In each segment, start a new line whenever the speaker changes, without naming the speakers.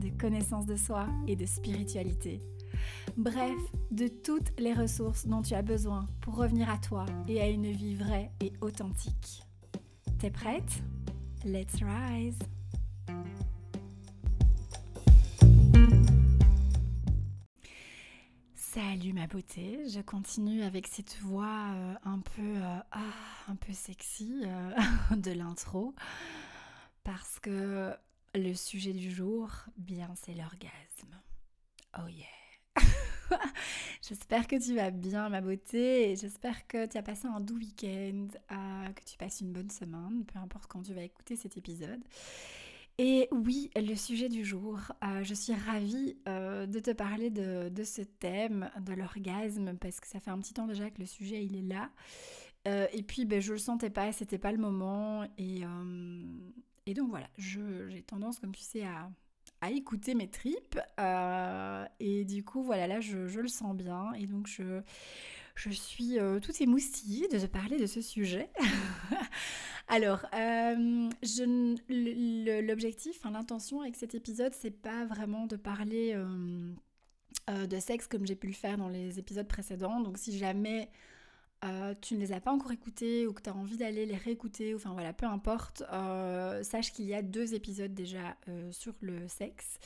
de connaissance de soi et de spiritualité. Bref, de toutes les ressources dont tu as besoin pour revenir à toi et à une vie vraie et authentique. T'es prête? Let's rise Salut ma beauté, je continue avec cette voix euh, un peu euh, ah, un peu sexy euh, de l'intro parce que le sujet du jour, bien c'est l'orgasme. Oh yeah. j'espère que tu vas bien ma beauté j'espère que tu as passé un doux week-end, que tu passes une bonne semaine, peu importe quand tu vas écouter cet épisode. Et oui, le sujet du jour, euh, je suis ravie euh, de te parler de, ce thème, de l'orgasme, parce que ça fait un petit temps déjà que le sujet il est là. Euh, et puis ben, je le sentais pas, c'était pas le moment. Et, et donc voilà, j'ai tendance, comme tu sais, à, à écouter mes tripes. et du coup, voilà, là je, je, le sens bien. Et donc je, je suis tout émoustillée de te parler de ce sujet. Alors, euh, l'objectif, l'intention avec cet épisode, c'est pas vraiment de parler euh, euh, de sexe comme j'ai pu le faire dans les épisodes précédents. Donc, si jamais tu ne les as pas encore écoutés ou que tu as envie d'aller les réécouter, enfin voilà, peu importe, sache qu'il y a deux épisodes déjà sur le sexe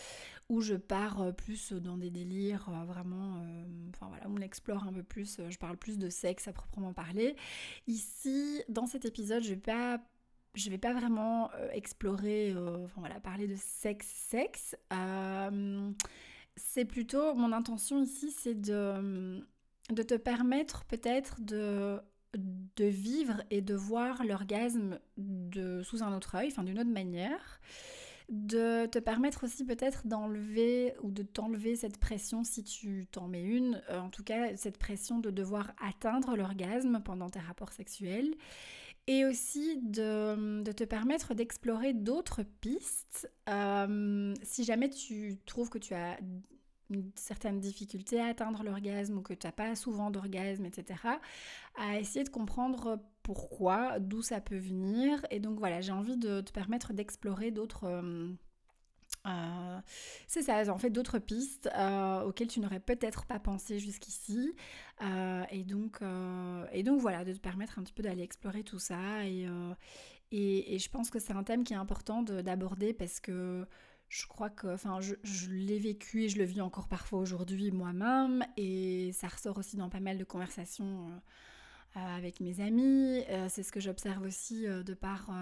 où je pars plus dans des délires vraiment, enfin voilà, on explore un peu plus, je parle plus de sexe à proprement parler. Ici, dans cet épisode, je vais pas je vais pas vraiment explorer, enfin voilà, parler de sexe, sexe. c'est plutôt, mon intention ici, c'est de, de te permettre peut-être de, de vivre et de voir l'orgasme sous un autre œil, enfin d'une autre manière de te permettre aussi peut-être d'enlever ou de t'enlever cette pression si tu t'en mets une, euh, en tout cas cette pression de devoir atteindre l'orgasme pendant tes rapports sexuels et aussi de, te permettre d'explorer d'autres pistes euh, si jamais tu trouves que tu as une certaine difficulté à atteindre l'orgasme ou que tu n'as pas souvent d'orgasme, etc., à essayer de comprendre pourquoi, d'où ça peut venir. Et donc voilà, j'ai envie de te permettre d'explorer d'autres... Euh, euh, c'est ça, en fait, d'autres pistes euh, auxquelles tu n'aurais peut-être pas pensé jusqu'ici. et, donc, et donc voilà, de te permettre un petit peu d'aller explorer tout ça. Et, et, et je pense que c'est un thème qui est important d'aborder parce que je crois que, enfin, je, l'ai vécu et je le vis encore parfois aujourd'hui moi-même, et ça ressort aussi dans pas mal de conversations euh, euh, avec mes amis. Euh, c'est ce que j'observe aussi de par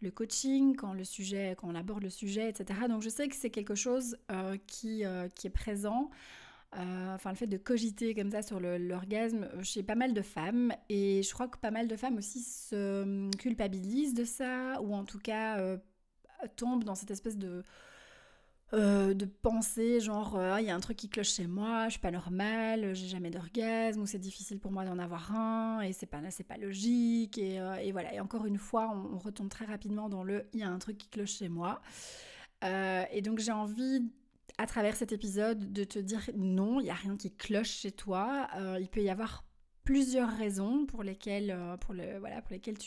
le coaching, quand le sujet, quand on aborde le sujet, etc. Donc je sais que c'est quelque chose qui, qui est présent. enfin, le fait de cogiter comme ça sur l'orgasme chez pas mal de femmes, et je crois que pas mal de femmes aussi se culpabilisent de ça, ou en tout cas tombe dans cette espèce de, euh, de pensée genre euh, ah, il y a un truc qui cloche chez moi, je suis pas normale, j'ai jamais d'orgasme ou c'est difficile pour moi d'en avoir un et c'est pas c'est pas logique et, euh, et, voilà. Et encore une fois on, retombe très rapidement dans le il y a un truc qui cloche chez moi. Et donc j'ai envie à travers cet épisode de te dire non il y a rien qui cloche chez toi il peut y avoir plusieurs raisons pour lesquelles, euh,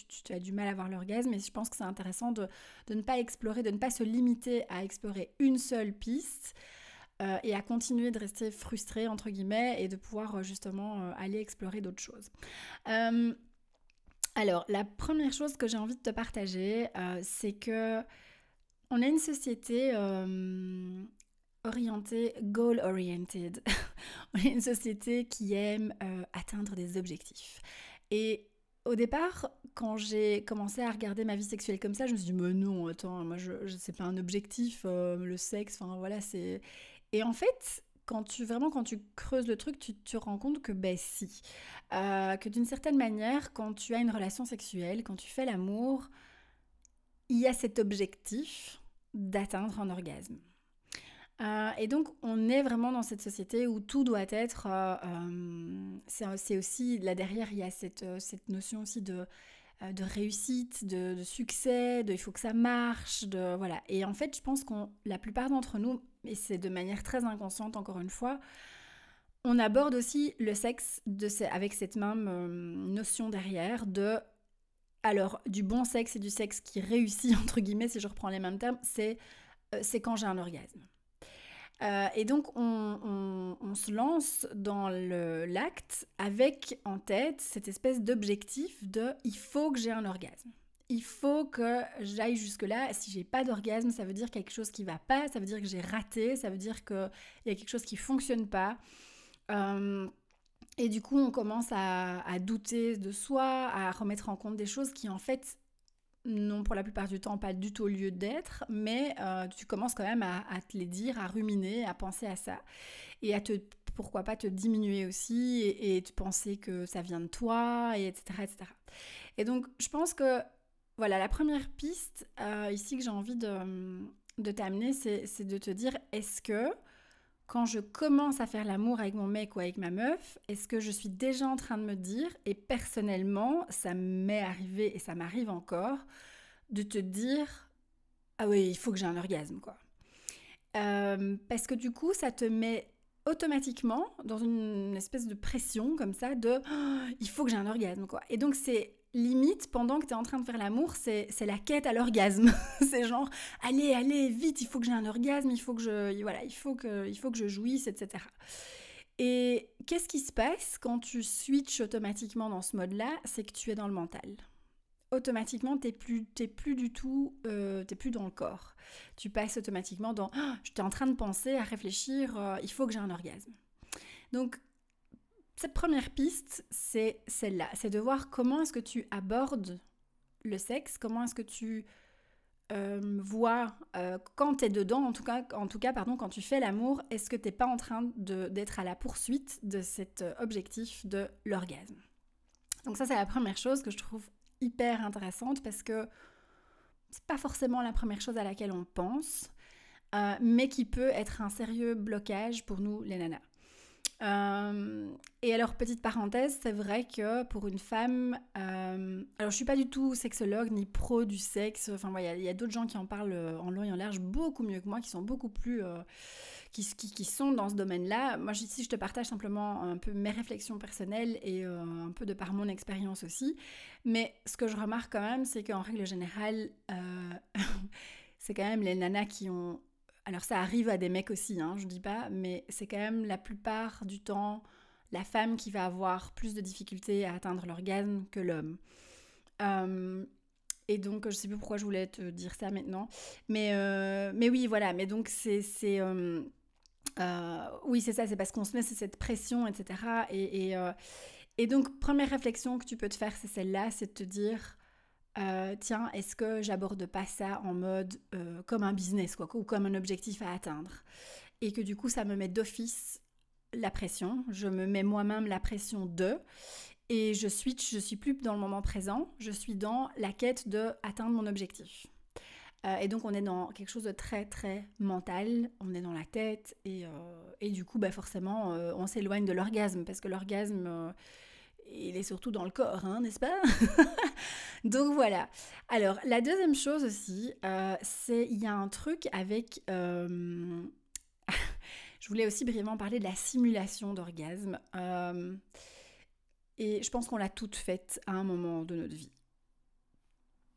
tu, as du mal à avoir l'orgasme. Et je pense que c'est intéressant de, ne pas explorer, de ne pas se limiter à explorer une seule piste. Euh, et à continuer de rester frustré entre guillemets et de pouvoir euh, justement aller explorer d'autres choses. alors la première chose que j'ai envie de te partager, c'est que on a une société orientée, goal oriented. on est une société qui aime euh, atteindre des objectifs. Et au départ, quand j'ai commencé à regarder ma vie sexuelle comme ça, je me suis dit, mais non, attends, moi, je, c'est pas un objectif, euh, le sexe, enfin voilà, c'est. Et en fait, quand tu vraiment quand tu creuses le truc, tu te rends compte que ben si, euh, que d'une certaine manière, quand tu as une relation sexuelle, quand tu fais l'amour, il y a cet objectif d'atteindre un orgasme. Euh, et donc, on est vraiment dans cette société où tout doit être. Euh, euh, c'est aussi, là derrière, il y a cette, cette notion aussi de, de réussite, de, succès, de il faut que ça marche, voilà. Et en fait, je pense qu'on, la plupart d'entre nous, et c'est de manière très inconsciente encore une fois, on aborde aussi le sexe de, avec cette même notion derrière de alors, du bon sexe et du sexe qui réussit, entre guillemets, si je reprends les mêmes termes, c'est c'est quand j'ai un orgasme. Euh, et donc, on, se lance dans l'acte avec en tête cette espèce d'objectif de il faut que j'ai un orgasme. Il faut que j'aille jusque-là. Si j'ai pas d'orgasme, ça veut dire quelque chose qui va pas, ça veut dire que j'ai raté, ça veut dire qu'il y a quelque chose qui fonctionne pas. Euh, et du coup, on commence à, à, douter de soi, à remettre en compte des choses qui en fait non pour la plupart du temps pas du tout lieu d'être, mais euh, tu commences quand même à, te les dire, à ruminer, à penser à ça, et à te, pourquoi pas te diminuer aussi, et, te penser que ça vient de toi, et etc., etc. Et donc, je pense que, voilà, la première piste euh, ici que j'ai envie de, de t'amener, c'est de te dire, est-ce que quand je commence à faire l'amour avec mon mec ou avec ma meuf, est-ce que je suis déjà en train de me dire, et personnellement, ça m'est arrivé et ça m'arrive encore, de te dire, ah oui, il faut que j'ai un orgasme, quoi. Euh, parce que du coup, ça te met automatiquement dans une espèce de pression comme ça de oh, il faut que j'ai un orgasme quoi. Et donc c'est limite, pendant que tu es en train de faire l'amour, c'est la quête à l'orgasme. c'est genre, allez, allez, vite, il faut que j'ai un orgasme, il faut que je, voilà, il faut que, il faut que je jouisse, etc. Et qu'est-ce qui se passe quand tu switches automatiquement dans ce mode-là? C'est que tu es dans le mental. Automatiquement, tu n'es plus, plus du tout, euh, plus dans le corps. Tu passes automatiquement dans, oh, je suis en train de penser, à réfléchir, euh, il faut que j'ai un orgasme. Donc, cette première piste, c'est celle-là, c'est de voir comment est-ce que tu abordes le sexe, comment est-ce que tu euh, vois euh, quand tu es dedans, en tout cas, pardon, quand tu fais l'amour, est-ce que tu n'es pas en train d'être à la poursuite de cet euh, objectif de l'orgasme? Donc ça, c'est la première chose que je trouve hyper intéressante parce que c'est pas forcément la première chose à laquelle on pense, mais qui peut être un sérieux blocage pour nous, les nanas. Euh, et alors, petite parenthèse, c'est vrai que pour une femme, euh, alors je suis pas du tout sexologue ni pro du sexe, enfin il y a, d'autres gens qui en parlent euh, en long et en large beaucoup mieux que moi, qui sont beaucoup plus... qui, qui, sont dans ce domaine-là. Moi, ici, je te partage simplement un peu mes réflexions personnelles et un peu de par mon expérience aussi. Mais ce que je remarque quand même, c'est qu'en règle générale, c'est quand même les nanas qui ont alors ça arrive à des mecs aussi, hein, je dis pas, mais c'est quand même la plupart du temps la femme qui va avoir plus de difficultés à atteindre l'orgasme que l'homme. Euh, et donc, je sais plus pourquoi je voulais te dire ça maintenant. Mais, euh, mais oui, voilà. Mais donc, c'est. Euh, oui, c'est ça, c'est parce qu'on se met cette pression, etc. Et, et, et, donc, première réflexion que tu peux te faire, c'est celle-là c'est de te dire euh, tiens, est-ce que j'aborde pas ça en mode euh, comme un business quoi, ou comme un objectif à atteindre? Et que du coup, ça me met d'office la pression, je me mets moi-même la pression de, et je switch, je suis plus dans le moment présent, je suis dans la quête de atteindre mon objectif. Euh, et donc on est dans quelque chose de très très mental, on est dans la tête, et, et du coup, bah forcément, on s'éloigne de l'orgasme, parce que l'orgasme il est surtout dans le corps, hein, n'est-ce pas? Donc voilà. Alors, la deuxième chose aussi, euh, c'est il y a un truc avec... Euh, je voulais aussi brièvement parler de la simulation d'orgasme. Euh, et je pense qu'on l'a toute faite à un moment de notre vie.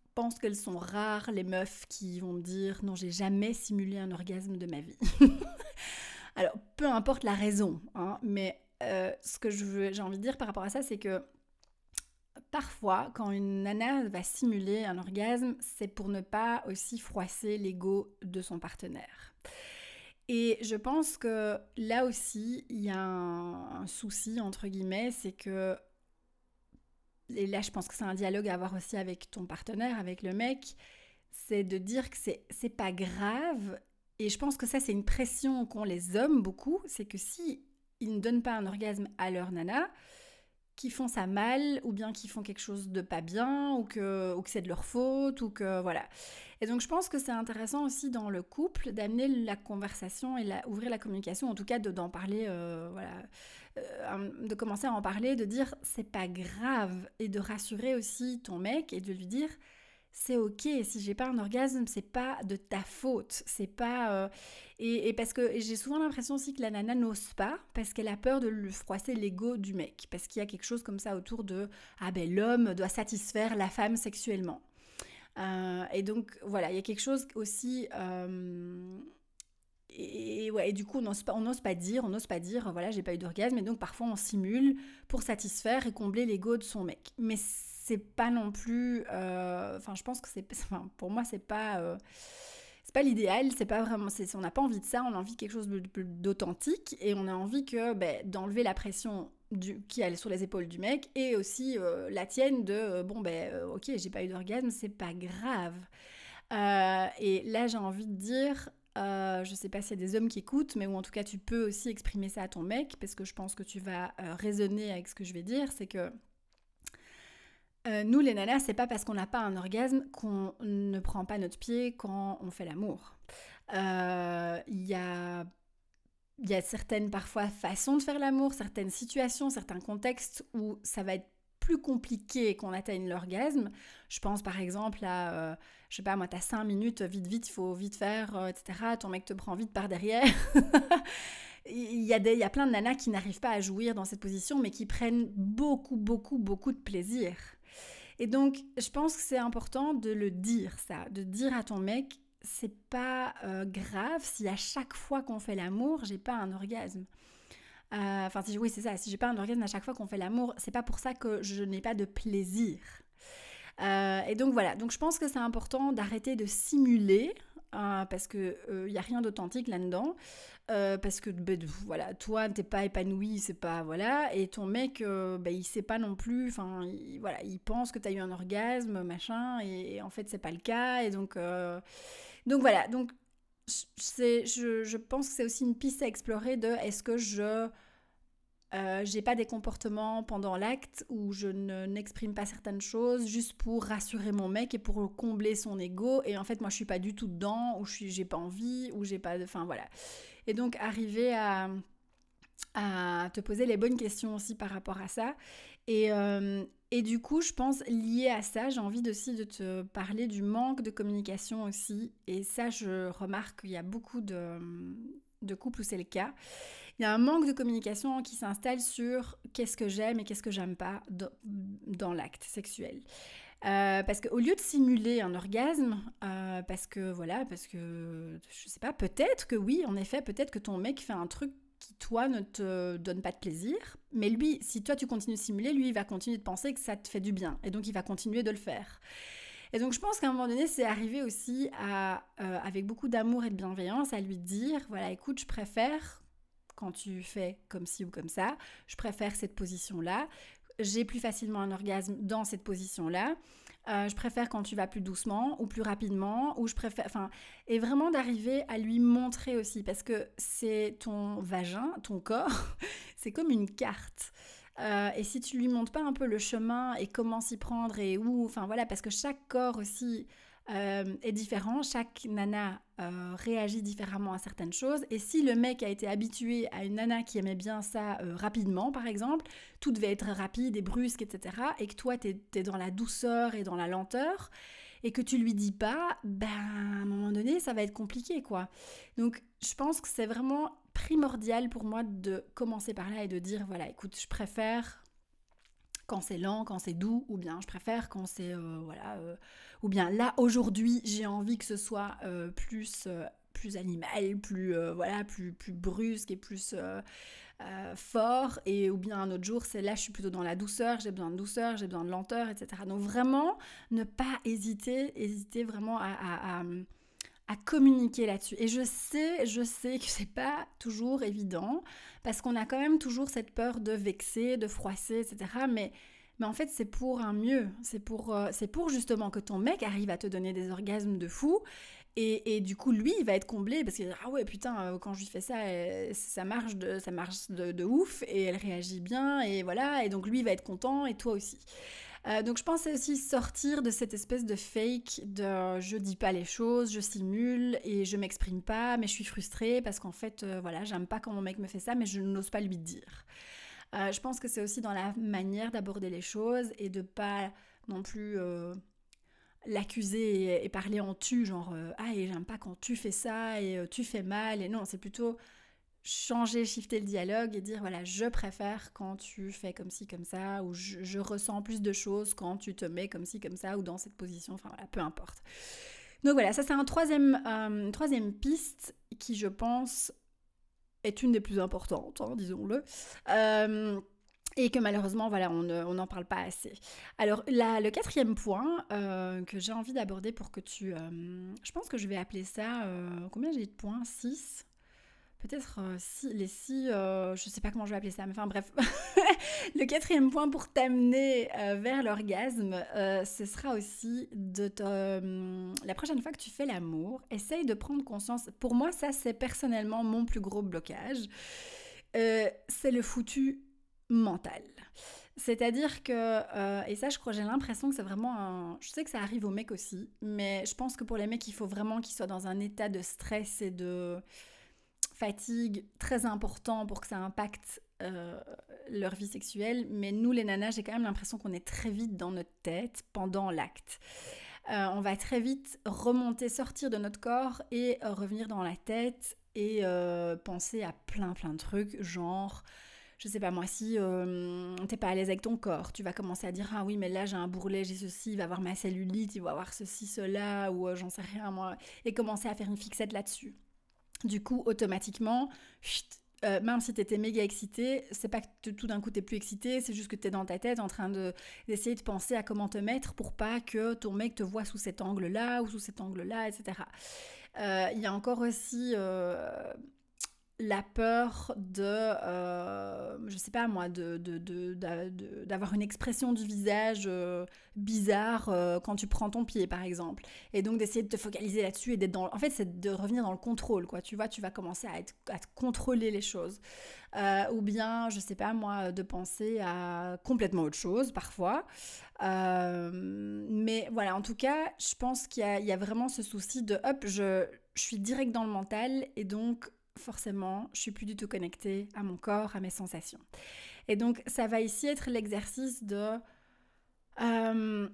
Je pense qu'elles sont rares les meufs qui vont me dire non j'ai jamais simulé un orgasme de ma vie. Alors peu importe la raison, hein, mais euh, ce que j'ai envie de dire par rapport à ça, c'est que parfois, quand une nana va simuler un orgasme, c'est pour ne pas aussi froisser l'ego de son partenaire. Et je pense que là aussi, il y a un, souci, entre guillemets, c'est que, et là je pense que c'est un dialogue à avoir aussi avec ton partenaire, avec le mec, c'est de dire que c'est pas grave. Et je pense que ça, c'est une pression qu'ont les hommes beaucoup, c'est que si ils ne donnent pas un orgasme à leur nana, qui font ça mal, ou bien qui font quelque chose de pas bien, ou que, ou que c'est de leur faute, ou que voilà. Et donc je pense que c'est intéressant aussi dans le couple d'amener la conversation et ouvrir la communication, en tout cas d'en parler, euh, voilà, euh, de commencer à en parler, de dire c'est pas grave, et de rassurer aussi ton mec et de lui dire c'est ok. Si j'ai pas un orgasme, c'est pas de ta faute. C'est pas. Euh, et, parce que j'ai souvent l'impression aussi que la nana n'ose pas parce qu'elle a peur de lui froisser l'ego du mec. Parce qu'il y a quelque chose comme ça autour de ah ben l'homme doit satisfaire la femme sexuellement. Euh, et donc voilà, il y a quelque chose aussi. Euh, et, ouais, et du coup, on n'ose pas, pas dire, on n'ose pas dire, voilà, j'ai pas eu d'orgasme, et donc parfois on simule pour satisfaire et combler l'ego de son mec. Mais c'est pas non plus. Euh, enfin, je pense que c'est. Pour moi, c'est pas. Euh, c'est pas l'idéal, c'est pas vraiment. On n'a pas envie de ça, on a envie de quelque chose d'authentique et on a envie que ben, d'enlever la pression du, qui est sur les épaules du mec et aussi euh, la tienne de bon, ben ok, j'ai pas eu d'orgasme, c'est pas grave. et là, j'ai envie de dire, je sais pas s'il y a des hommes qui écoutent, mais ou en tout cas tu peux aussi exprimer ça à ton mec, parce que je pense que tu vas raisonner avec ce que je vais dire, c'est que euh, nous, les nanas, c'est pas parce qu'on n'a pas un orgasme qu'on ne prend pas notre pied quand on fait l'amour. Il euh, y a certaines parfois façons de faire l'amour, certaines situations, certains contextes où ça va être plus compliqué qu'on atteigne l'orgasme. Je pense par exemple à, euh, je sais pas moi, t'as 5 minutes, vite vite, il faut vite faire, etc. Ton mec te prend vite par derrière. il, y a des, il y a plein de nanas qui n'arrivent pas à jouir dans cette position, mais qui prennent beaucoup, beaucoup, beaucoup de plaisir. Et donc, je pense que c'est important de le dire, ça, de dire à ton mec, c'est pas euh, grave si à chaque fois qu'on fait l'amour, j'ai pas un orgasme. Euh, enfin, si, oui, c'est ça. Si j'ai pas un orgasme à chaque fois qu'on fait l'amour, c'est pas pour ça que je n'ai pas de plaisir. Euh, et donc voilà. Donc je pense que c'est important d'arrêter de simuler parce que il y a rien d'authentique là-dedans. Euh, parce que ben, voilà, toi t'es pas épanoui, c'est pas voilà, et ton mec, euh, ben, il sait pas non plus, enfin il, voilà, il pense que t'as eu un orgasme, machin, et, en fait c'est pas le cas, et donc euh, donc voilà, donc je, je pense que c'est aussi une piste à explorer de est-ce que je j'ai pas des comportements pendant l'acte où je ne, n'exprime pas certaines choses juste pour rassurer mon mec et pour combler son ego et en fait moi je suis pas du tout dedans ou je j'ai pas envie ou j'ai pas de enfin voilà et donc arriver à, te poser les bonnes questions aussi par rapport à ça. Euh, et, du coup, je pense, lié à ça, j'ai envie aussi de te parler du manque de communication aussi. Et ça, je remarque qu'il y a beaucoup de, couples où c'est le cas. Il y a un manque de communication qui s'installe sur qu'est-ce que j'aime et qu'est-ce que j'aime pas dans l'acte sexuel. Euh, parce qu'au lieu de simuler un orgasme, euh, parce que voilà, parce que je sais pas, peut-être que oui, en effet, peut-être que ton mec fait un truc qui toi ne te donne pas de plaisir, mais lui, si toi tu continues de simuler, lui il va continuer de penser que ça te fait du bien, et donc il va continuer de le faire. Et donc je pense qu'à un moment donné, c'est arrivé aussi à, euh, avec beaucoup d'amour et de bienveillance, à lui dire, voilà, écoute, je préfère quand tu fais comme ci ou comme ça, je préfère cette position-là j'ai plus facilement un orgasme dans cette position-là. Euh, je préfère quand tu vas plus doucement ou plus rapidement, ou je préfère, enfin, et vraiment d'arriver à lui montrer aussi, parce que c'est ton vagin, ton corps, c'est comme une carte. Euh, et si tu lui montres pas un peu le chemin et comment s'y prendre et où, enfin voilà, parce que chaque corps aussi euh, est différent, chaque nana euh, réagit différemment à certaines choses. Et si le mec a été habitué à une nana qui aimait bien ça euh, rapidement, par exemple, tout devait être rapide et brusque, etc., et que toi, tu es, dans la douceur et dans la lenteur, et que tu lui dis pas, ben, à un moment donné, ça va être compliqué, quoi. Donc, je pense que c'est vraiment primordial pour moi de commencer par là et de dire, voilà, écoute, je préfère quand c'est lent, quand c'est doux, ou bien je préfère quand c'est voilà ou bien là aujourd'hui j'ai envie que ce soit euh, plus euh, plus animal, plus euh, voilà, plus plus brusque et plus fort et ou bien un autre jour c'est là je suis plutôt dans la douceur, j'ai besoin de douceur, j'ai besoin de lenteur, etc. Donc vraiment ne pas hésiter, hésiter vraiment à communiquer là-dessus. Et je sais, je sais que c'est pas toujours évident parce qu'on a quand même toujours cette peur de vexer, de froisser, etc. Mais mais en fait c'est pour un mieux, c'est pour, euh, c'est pour justement que ton mec arrive à te donner des orgasmes de fou. Et, du coup, lui, il va être comblé parce qu'il Ah ouais, putain, euh, quand je lui fais ça, ça marche, de, ça marche de, ouf et elle réagit bien. Et voilà. Et donc, lui, il va être content et toi aussi. Euh, donc je pensais aussi sortir de cette espèce de fake de je dis pas les choses, je simule et je m'exprime pas, mais je suis frustrée parce qu'en fait, voilà, j'aime pas quand mon mec me fait ça, mais je n'ose pas lui dire. Euh, je pense que c'est aussi dans la manière d'aborder les choses et de pas non plus euh, l'accuser et, parler en tu, genre euh, ah et j'aime pas quand tu fais ça et tu fais mal et non, c'est plutôt changer, shifter le dialogue et dire voilà, je préfère quand tu fais comme ci, comme ça, ou je, ressens plus de choses quand tu te mets comme ci, comme ça, ou dans cette position, enfin voilà, peu importe. Donc voilà, ça c'est un troisième, une troisième piste qui je pense est une des plus importantes, hein, disons-le. Euh, et que malheureusement, voilà, on n'en parle pas assez. Alors, le quatrième point euh, que j'ai envie d'aborder pour que tu... Euh, je pense que je vais appeler ça... combien j'ai de points? 6 peut-être euh, si, les six, euh, je sais pas comment je vais appeler ça, mais enfin bref. le quatrième point pour t'amener euh, vers l'orgasme, ce sera aussi de te... la prochaine fois que tu fais l'amour, essaye de prendre conscience. Pour moi, ça c'est personnellement mon plus gros blocage. c'est le foutu mental. C'est-à-dire que, et ça je crois, j'ai l'impression que c'est vraiment un... Je sais que ça arrive aux mecs aussi, mais je pense que pour les mecs, il faut vraiment qu'ils soient dans un état de stress et de fatigue très important pour que ça impacte euh, leur vie sexuelle, mais nous les nanas, j'ai quand même l'impression qu'on est très vite dans notre tête pendant l'acte. Euh, on va très vite remonter, sortir de notre corps et euh, revenir dans la tête et penser à plein plein de trucs, genre je sais pas moi, si t'es pas à l'aise avec ton corps, tu vas commencer à dire ah oui mais là j'ai un bourrelet, j'ai ceci, il va avoir ma cellulite, il va avoir ceci, cela, ou j'en sais rien moi, et commencer à faire une fixette là-dessus. Du coup, automatiquement, euh, même si tu étais méga excité, c'est pas que tout d'un coup t'es plus excité, c'est juste que tu es dans ta tête en train d'essayer de penser à comment te mettre pour pas que ton mec te voit sous cet angle-là ou sous cet angle-là, etc. Euh, il y a encore aussi euh, la peur de, euh, je sais pas moi, d'avoir de, de, une expression du visage euh, bizarre euh, quand tu prends ton pied, par exemple. Et donc d'essayer de te focaliser là-dessus et d'être dans... En fait, c'est de revenir dans le contrôle, quoi. Tu vois, tu vas commencer à, être, à contrôler les choses. ou bien, je sais pas moi, de penser à complètement autre chose, parfois. mais voilà, en tout cas, je pense qu'il y, y, a vraiment ce souci de, hop, je, je suis direct dans le mental et donc forcément, je suis plus du tout connectée à mon corps, à mes sensations. Et donc, ça va ici être l'exercice de... Euh,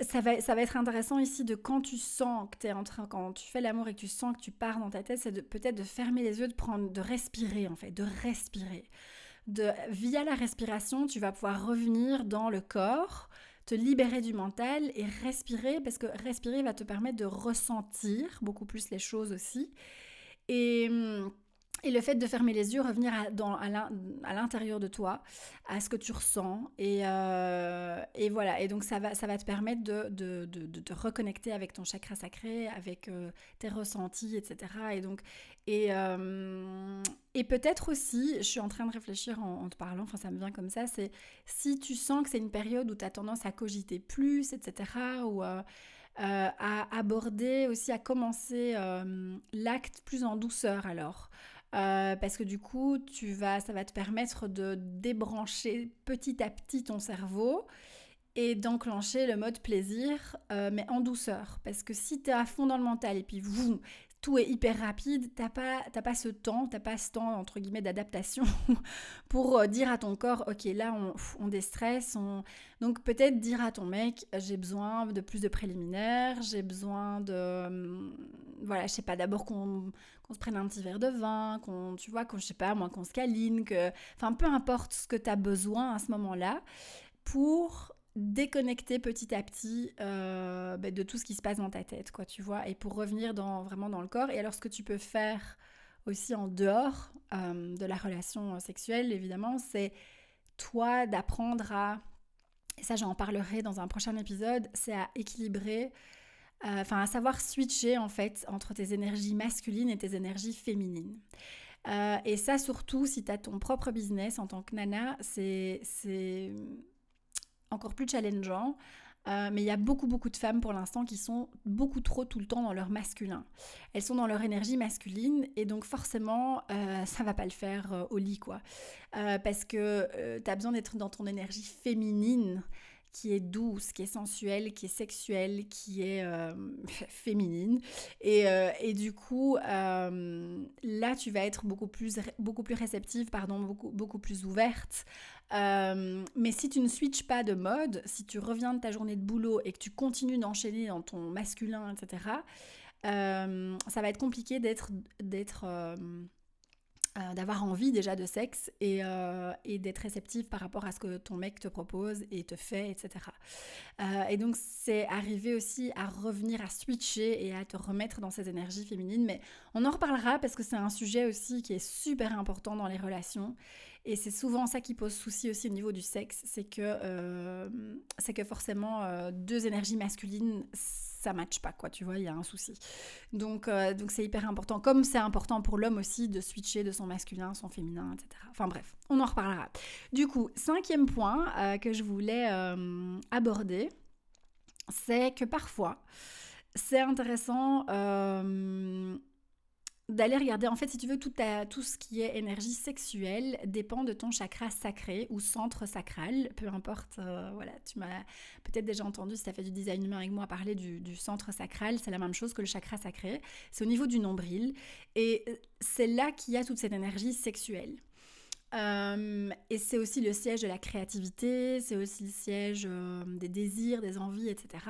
ça, va, ça va être intéressant ici de quand tu sens que tu es en train, quand tu fais l'amour et que tu sens que tu pars dans ta tête, c'est peut-être de fermer les yeux, de prendre, de respirer en fait, de respirer. De, via la respiration, tu vas pouvoir revenir dans le corps, te libérer du mental et respirer, parce que respirer va te permettre de ressentir beaucoup plus les choses aussi. Et, et le fait de fermer les yeux, revenir à, l'intérieur de toi, à ce que tu ressens. Et, euh, voilà, et donc ça va, te permettre de, te reconnecter avec ton chakra sacré, avec euh, tes ressentis, etc. Et donc, et, peut-être aussi, je suis en train de réfléchir en, te parlant, enfin ça me vient comme ça, c'est si tu sens que c'est une période où tu as tendance à cogiter plus, etc. euh, à aborder aussi, à commencer euh, l'acte plus en douceur alors. Euh, parce que du coup, tu vas, ça va te permettre de débrancher petit à petit ton cerveau et d'enclencher le mode plaisir, mais en douceur. Parce que si tu es à fond dans le mental et puis vous, tout est hyper rapide, t'as pas, pas ce temps, t'as pas ce temps entre guillemets d'adaptation pour euh, dire à ton corps, ok là on, on déstresse, on... donc peut-être dire à ton mec, j'ai besoin de plus de préliminaires, j'ai besoin de, hum, voilà, je sais pas, d'abord qu'on se prenne un petit verre de vin, qu'on, tu vois, qu'on, je sais pas, moi, qu'on se câline, que, enfin peu importe ce que tu as besoin à ce moment-là, pour déconnecter petit à petit euh, bah, de tout ce qui se passe dans ta tête, quoi, tu vois, et pour revenir dans, vraiment dans le corps. Et alors, ce que tu peux faire aussi en dehors euh, de la relation sexuelle, évidemment, c'est toi d'apprendre à, et ça j'en parlerai dans un prochain épisode, c'est à équilibrer, euh, enfin à savoir switcher en fait entre tes énergies masculines et tes énergies féminines. et ça, surtout, si tu as ton propre business en tant que nana, c'est encore plus challengeant. Euh, mais il y a beaucoup, beaucoup de femmes pour l'instant qui sont beaucoup trop tout le temps dans leur masculin. Elles sont dans leur énergie masculine et donc forcément, euh, ça va pas le faire euh, au lit, quoi. parce que tu as besoin d'être dans ton énergie féminine qui est douce, qui est sensuelle, qui est sexuelle, qui est féminine. Et, et, du coup, là, tu vas être beaucoup plus, beaucoup plus réceptive, pardon, beaucoup, beaucoup plus ouverte euh, mais si tu ne switches pas de mode, si tu reviens de ta journée de boulot et que tu continues d'enchaîner dans ton masculin, etc., euh, ça va être compliqué d'être, euh, d'avoir envie déjà de sexe et, et, d'être réceptive par rapport à ce que ton mec te propose et te fait, etc. et donc c'est arriver aussi à revenir à switcher et à te remettre dans ces énergies féminines. Mais on en reparlera parce que c'est un sujet aussi qui est super important dans les relations et c'est souvent ça qui pose souci aussi au niveau du sexe, c'est que, euh, que forcément euh, deux énergies masculines, ça matche pas, quoi, tu vois, il y a un souci. Donc euh, donc c'est hyper important, comme c'est important pour l'homme aussi de switcher de son masculin son féminin, etc. Enfin bref, on en reparlera. Du coup, cinquième point que je voulais aborder, c'est que parfois, c'est intéressant d'aller regarder, en fait, si tu veux, tout, tout ce qui est énergie sexuelle dépend de ton chakra sacré ou centre sacral, peu importe, euh, voilà, tu m'as peut-être déjà entendu, si tu as fait du design humain avec moi, parler du, centre sacral, c'est la même chose que le chakra sacré, c'est au niveau du nombril, et euh, c'est là qu'il y a toute cette énergie sexuelle. Euh, et c'est aussi le siège de la créativité, c'est aussi le siège des désirs, des envies, etc.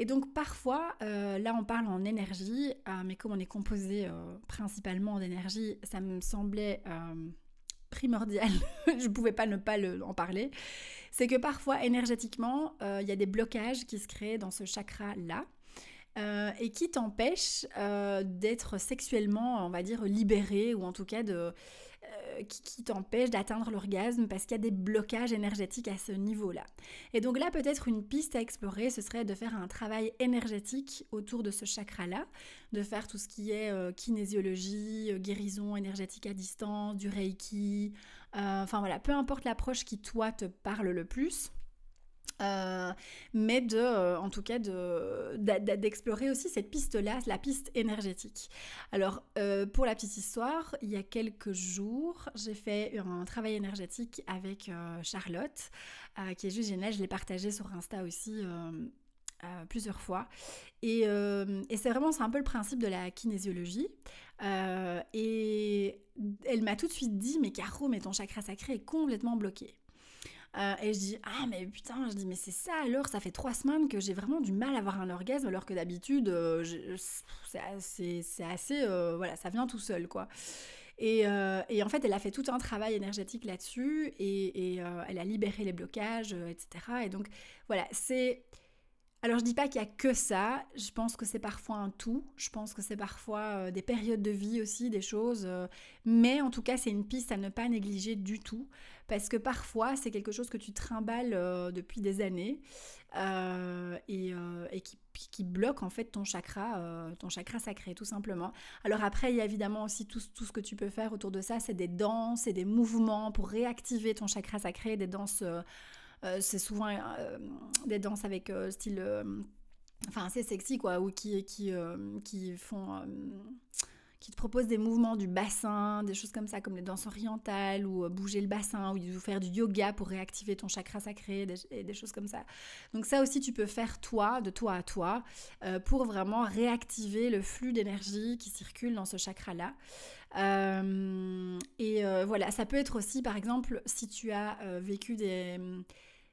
Et donc parfois, euh, là on parle en énergie, euh, mais comme on est composé euh, principalement d'énergie, ça me semblait primordial, je ne pouvais pas ne pas en parler, c'est que parfois énergétiquement, il y a des blocages qui se créent dans ce chakra-là. et qui t'empêchent d'être sexuellement, on va dire, libéré, ou en tout cas de, euh, qui, t'empêche d'atteindre l'orgasme parce qu'il y a des blocages énergétiques à ce niveau-là. Et donc là, peut-être une piste à explorer, ce serait de faire un travail énergétique autour de ce chakra-là, de faire tout ce qui est euh, kinésiologie, euh, guérison énergétique à distance, du reiki, enfin voilà, peu importe l'approche qui toi te parle le plus. Euh, mais de, euh, en tout cas, d'explorer aussi cette piste-là, la piste énergétique. Alors, euh, pour la petite histoire, il y a quelques jours, j'ai fait un travail énergétique avec Charlotte, qui est juste génial. Je l'ai partagé sur Insta aussi. plusieurs fois et, et c'est vraiment c'est un peu le principe de la kinésiologie et elle m'a tout de suite dit mais Caro mais ton chakra sacré est complètement bloqué euh, et je dis, ah mais putain, je dis, mais c'est ça alors, ça fait trois semaines que j'ai vraiment du mal à avoir un orgasme alors que d'habitude, euh, c'est assez, euh, voilà, ça vient tout seul quoi. Et, et, en fait, elle a fait tout un travail énergétique là-dessus et, et elle a libéré les blocages, etc. Et donc voilà, c'est alors je dis pas qu'il y a que ça, je pense que c'est parfois un tout, je pense que c'est parfois euh, des périodes de vie aussi, des choses, euh, mais en tout cas c'est une piste à ne pas négliger du tout, parce que parfois c'est quelque chose que tu trimbales euh, depuis des années et, qui, bloque en fait ton chakra, ton chakra sacré tout simplement. Alors après il y a évidemment aussi tout, ce que tu peux faire autour de ça, c'est des danses et des mouvements pour réactiver ton chakra sacré, des danses c'est souvent euh, des danses avec euh, style enfin assez sexy quoi ou qui qui qui font qui te proposent des mouvements du bassin, des choses comme ça, comme les danses orientales, ou bouger le bassin, ou faire du yoga pour réactiver ton chakra sacré, des, des choses comme ça. Donc ça aussi, tu peux faire toi, de toi à toi, pour vraiment réactiver le flux d'énergie qui circule dans ce chakra-là. et voilà, ça peut être aussi, par exemple, si tu as vécu des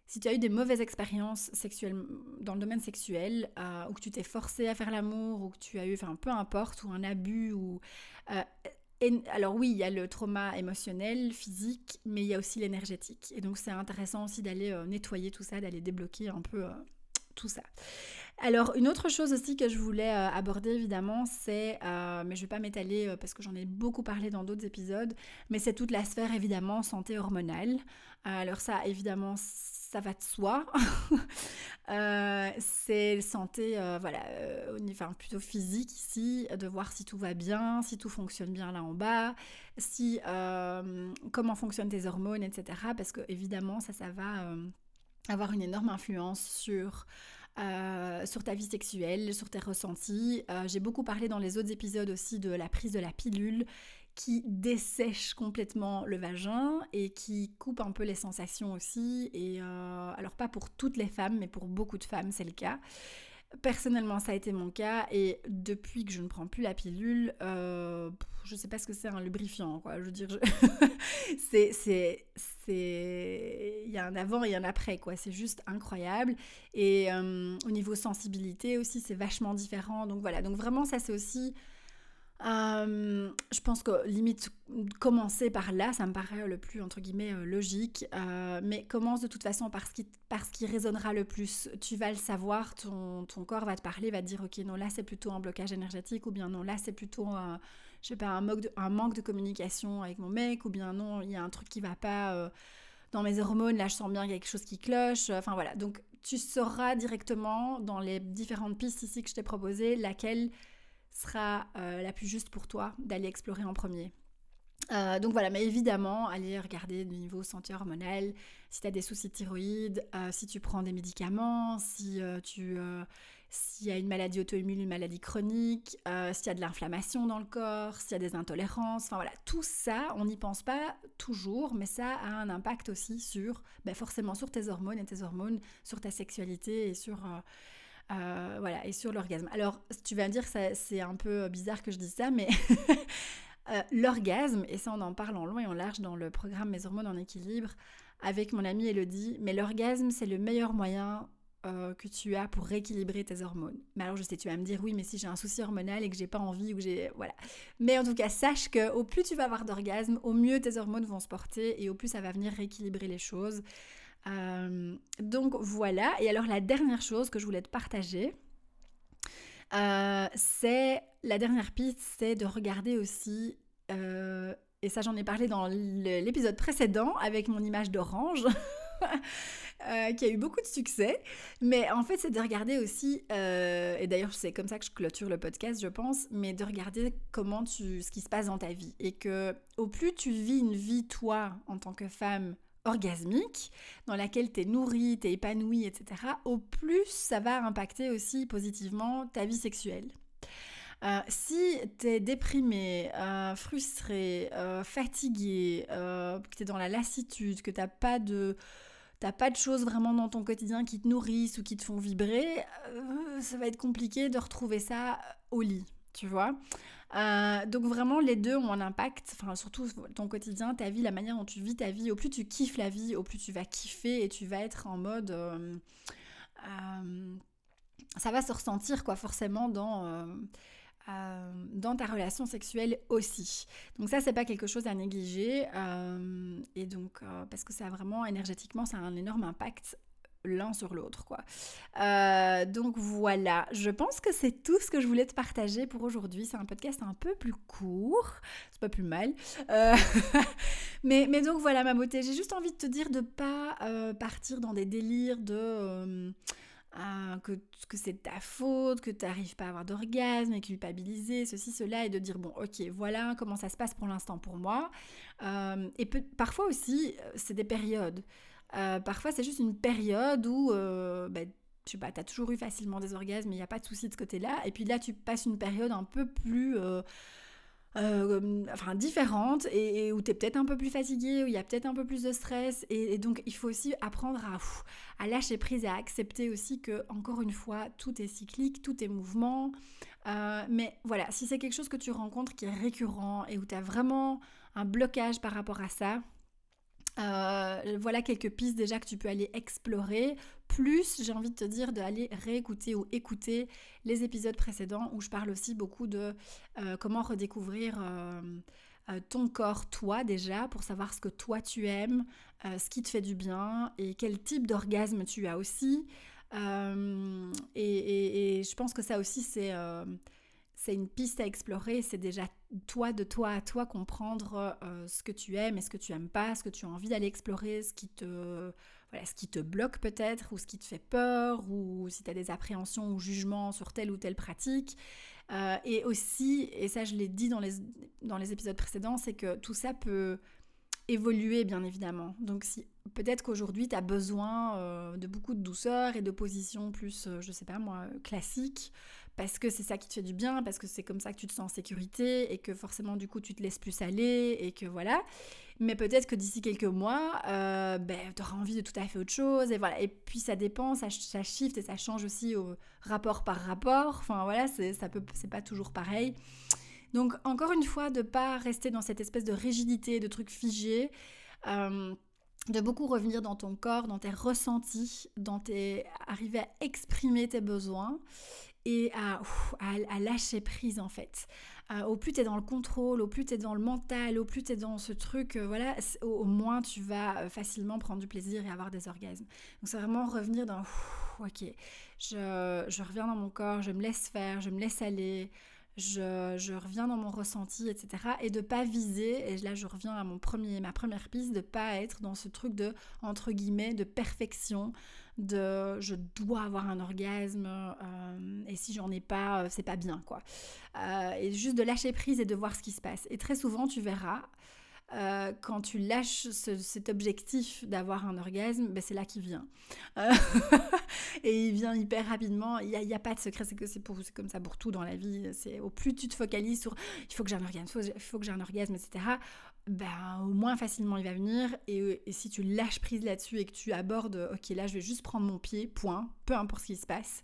si tu as eu des mauvaises expériences sexuelles dans le domaine sexuel, euh, ou que tu t'es forcé à faire l'amour, ou que tu as eu, enfin peu importe, ou un abus, ou... Euh, alors oui, il y a le trauma émotionnel, physique, mais il y a aussi l'énergétique. Et donc c'est intéressant aussi d'aller euh, nettoyer tout ça, d'aller débloquer un peu tout ça. Alors une autre chose aussi que je voulais aborder évidemment, c'est, mais je vais pas m'étaler parce que j'en ai beaucoup parlé dans d'autres épisodes, mais c'est toute la sphère évidemment santé hormonale. alors ça évidemment ça va de soi. Euh, c'est santé, voilà, enfin plutôt physique ici, de voir si tout va bien, si tout fonctionne bien là en bas, si comment fonctionnent tes hormones, etc. Parce que évidemment, ça, ça va avoir une énorme influence sur euh, sur ta vie sexuelle, sur tes ressentis. Euh, j'ai beaucoup parlé dans les autres épisodes aussi de la prise de la pilule qui dessèche complètement le vagin et qui coupe un peu les sensations aussi. Et euh, alors pas pour toutes les femmes, mais pour beaucoup de femmes, c'est le cas. Personnellement, ça a été mon cas et depuis que je ne prends plus la pilule, euh, je sais pas ce que c'est un lubrifiant, quoi. Je veux dire, c'est, c'est, c'est, il y a un avant et un après, quoi. C'est juste incroyable. Et euh, au niveau sensibilité aussi, c'est vachement différent. Donc voilà. Donc vraiment, ça c'est aussi euh, je pense que limite commencer par là, ça me paraît le plus entre guillemets euh, logique. Euh, mais commence de toute façon par ce, qui, par qui résonnera le plus. Tu vas le savoir, ton, ton, corps va te parler, va te dire ok non là c'est plutôt un blocage énergétique ou bien non là c'est plutôt un, je sais pas un manque, de, communication avec mon mec ou bien non il y a un truc qui va pas dans mes hormones là je sens bien quelque chose qui cloche. Enfin voilà donc tu sauras directement dans les différentes pistes ici que je t'ai proposées laquelle sera euh, la plus juste pour toi d'aller explorer en premier. Euh, donc voilà, mais évidemment, aller regarder du niveau santé hormonale, si tu as des soucis de thyroïde, euh, si tu prends des médicaments, si tu s'il y a une maladie auto-immune, une maladie chronique, s'il y a de l'inflammation dans le corps, s'il y a des intolérances, enfin voilà, tout ça, on n'y pense pas toujours, mais ça a un impact aussi sur, ben forcément sur tes hormones et tes hormones, sur ta sexualité et sur euh, voilà, et sur l'orgasme. Alors, tu vas me dire que c'est un peu bizarre que je dise ça, mais euh, l'orgasme, et ça on en parle en long et en large dans le programme Mes hormones en équilibre avec mon amie Elodie, mais l'orgasme c'est le meilleur moyen euh, que tu as pour rééquilibrer tes hormones. Mais alors je sais, tu vas me dire oui, mais si j'ai un souci hormonal et que j'ai pas envie ou que j'ai voilà. Mais en tout cas, sache que au plus tu vas avoir d'orgasme, au mieux tes hormones vont se porter et au plus ça va venir rééquilibrer les choses. Euh, donc voilà, et alors la dernière chose que je voulais te partager, euh, c'est la dernière piste, c'est de regarder aussi, euh, et ça j'en ai parlé dans l'épisode précédent avec mon image d'orange. qui a eu beaucoup de succès. Mais en fait, c'est de regarder aussi, et d'ailleurs, c'est comme ça que je clôture le podcast, je pense, mais de regarder comment tu, ce qui se passe dans ta vie. Et que au plus tu vis une vie, toi, en tant que femme, orgasmique, dans laquelle tu es nourrie, tu es épanouie, etc., au plus ça va impacter aussi positivement ta vie sexuelle. Euh, si tu es déprimé, euh, frustré, euh, fatigué, que tu es dans la lassitude, que tu n'as pas de t'as pas de choses vraiment dans ton quotidien qui te nourrissent ou qui te font vibrer, ça va être compliqué de retrouver ça au lit, tu vois. Euh, donc vraiment, les deux ont un impact, enfin surtout ton quotidien, ta vie, la manière dont tu vis ta vie. Au plus tu kiffes la vie, au plus tu vas kiffer et tu vas être en mode... Euh, euh, ça va se ressentir quoi forcément dans... dans ta relation sexuelle aussi. Donc ça, c'est pas quelque chose à négliger. et donc, parce que ça a vraiment énergétiquement, ça a un énorme impact l'un sur l'autre, quoi. Euh, donc voilà, je pense que c'est tout ce que je voulais te partager pour aujourd'hui. C'est un podcast un peu plus court, c'est pas plus mal. Euh, mais, mais donc voilà ma beauté, j'ai juste envie de te dire de pas euh, partir dans des délires de... que, que c'est ta faute, que tu n'arrives pas à avoir d'orgasme et culpabiliser, ceci, cela, et de dire, bon, ok, voilà comment ça se passe pour l'instant pour moi. et parfois aussi, c'est des périodes. Euh, parfois, c'est juste une période où, euh, bah, toujours eu facilement des orgasmes, il n'y a pas de souci de ce côté-là. Et puis là, tu passes une période un peu plus... Euh, enfin différente et, où tu es peut-être un peu plus fatigué, où il y a peut-être un peu plus de stress et, donc il faut aussi apprendre à, à, lâcher prise et à accepter aussi que encore une fois tout est cyclique, tout est mouvement. mais voilà, si c'est quelque chose que tu rencontres qui est récurrent et où tu as vraiment un blocage par rapport à ça, euh, voilà quelques pistes déjà que tu peux aller explorer. Plus, j'ai envie de te dire d'aller réécouter ou écouter les épisodes précédents où je parle aussi beaucoup de euh, comment redécouvrir euh, ton corps, toi déjà, pour savoir ce que toi tu aimes, ce qui te fait du bien et quel type d'orgasme tu as aussi. et, je pense que ça aussi, c'est c'est une piste à explorer, c'est déjà toi de toi à toi comprendre euh, ce que tu aimes et ce que tu aimes pas, ce que tu as envie d'aller explorer, ce qui te voilà, ce qui te bloque peut-être, ou ce qui te fait peur, ou si tu as des appréhensions ou jugements sur telle ou telle pratique. Euh, et aussi, et ça je l'ai dit dans les, dans les épisodes précédents, c'est que tout ça peut évoluer bien évidemment. Donc si peut-être qu'aujourd'hui tu as besoin euh, de beaucoup de douceur et de positions plus, euh, je sais pas moi, classiques, parce que c'est ça qui te fait du bien, parce que c'est comme ça que tu te sens en sécurité et que forcément du coup tu te laisses plus aller et que voilà. Mais peut-être que d'ici quelques mois, euh, ben, tu auras envie de tout à fait autre chose. Et voilà. Et puis ça dépend, ça, ça shift et ça change aussi au rapport par rapport. Enfin voilà, c'est, ça pas toujours pareil. Donc encore une fois, de pas rester dans cette espèce de rigidité, de trucs figés. Euh, de beaucoup revenir dans ton corps, dans tes ressentis, dans tes arriver à exprimer tes besoins et à, à, lâcher prise en fait. Euh, au plus tu es dans le contrôle, au plus tu es dans le mental, au plus tu es dans ce truc, euh, voilà, au, moins tu vas euh, facilement prendre du plaisir et avoir des orgasmes. Donc c'est vraiment revenir dans, ok, je, je, reviens dans mon corps, je me laisse faire, je me laisse aller, je, je, reviens dans mon ressenti, etc. Et de pas viser, et là je reviens à mon premier, ma première piste, de pas être dans ce truc de, entre guillemets, de perfection, de je dois avoir un orgasme euh, et si j'en ai pas, euh, c'est pas bien quoi. Euh, et juste de lâcher prise et de voir ce qui se passe. Et très souvent, tu verras. quand tu lâches cet objectif d'avoir un orgasme, ben c'est là qu'il vient. et il vient hyper rapidement. Il n'y a, a, pas de secret, c'est que c'est comme ça pour tout dans la vie. C'est au plus tu te focalises sur il faut que j'ai un orgasme, il faut que j'ai un orgasme, etc ben, au moins facilement il va venir. Et, si tu lâches prise là-dessus et que tu abordes, ok, là je vais juste prendre mon pied, point, peu importe ce qui se passe,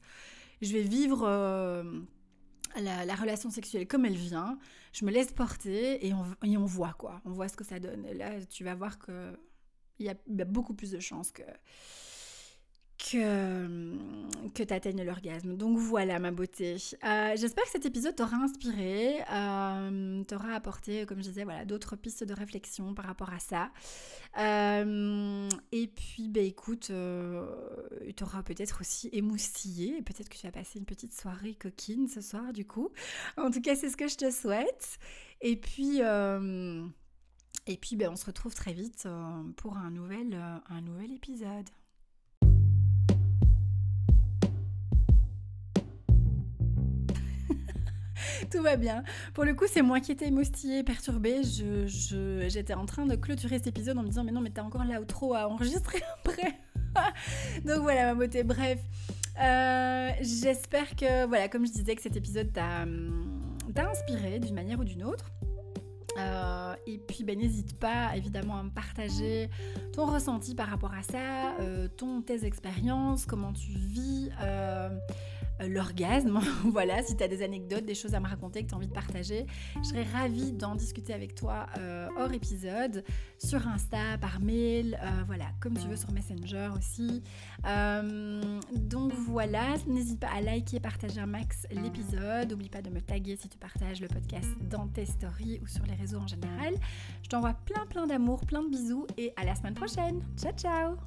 je vais vivre euh, la, relation sexuelle comme elle vient, je me laisse porter et on, et on voit quoi, on voit ce que ça donne. Et là, tu vas voir qu'il y, a beaucoup plus de chances que que, que tu atteignes l'orgasme. Donc voilà ma beauté. Euh, j'espère que cet épisode t'aura inspiré, euh, t'aura apporté, comme je disais, voilà, d'autres pistes de réflexion par rapport à ça. Euh, et puis, bah, écoute, t'aura peut-être aussi émoustillé. Peut-être que tu vas passer une petite soirée coquine ce soir, du coup. En tout cas, c'est ce que je te souhaite. Et puis... et puis, ben, on se retrouve très vite pour un nouvel, un nouvel épisode. Tout va bien. Pour le coup, c'est moi qui étais émoustillée, perturbée. J'étais en train de clôturer cet épisode en me disant Mais non, mais t'as encore l'outro à enregistrer après. Donc voilà, ma beauté. Bref. Euh, j'espère que, voilà, comme je disais, que cet épisode t'a, t'a inspiré d'une manière ou d'une autre. Euh, et puis ben, n'hésite pas évidemment à me partager ton ressenti par rapport à ça, euh, ton, tes expériences, comment tu vis. L'orgasme. voilà, si tu as des anecdotes, des choses à me raconter que tu as envie de partager, je serais ravie d'en discuter avec toi euh, hors épisode, sur Insta, par mail, euh, voilà, comme tu veux sur Messenger aussi. donc voilà, n'hésite pas à liker partager un max l'épisode. N'oublie pas de me taguer si tu partages le podcast dans tes stories ou sur les réseaux en général. Je t'envoie plein plein d'amour, plein de bisous et à la semaine prochaine. Ciao ciao